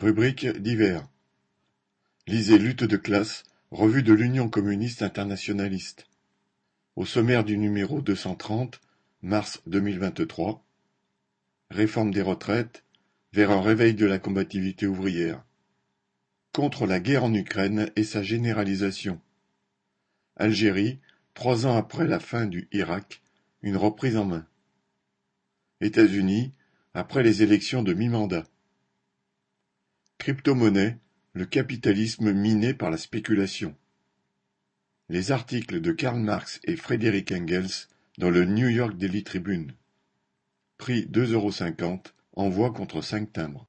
Rubrique divers. Lisez Lutte de classe, revue de l'Union communiste internationaliste. Au sommaire du numéro deux cent trente, mars deux mille vingt-trois. Réforme des retraites, vers un réveil de la combativité ouvrière. Contre la guerre en Ukraine et sa généralisation. Algérie, trois ans après la fin du Irak, une reprise en main. États-Unis, après les élections de mi-mandat. Crypto-monnaie, le capitalisme miné par la spéculation. Les articles de Karl Marx et Frédéric Engels dans le New York Daily Tribune. Prix deux euros cinquante, envoi contre cinq timbres.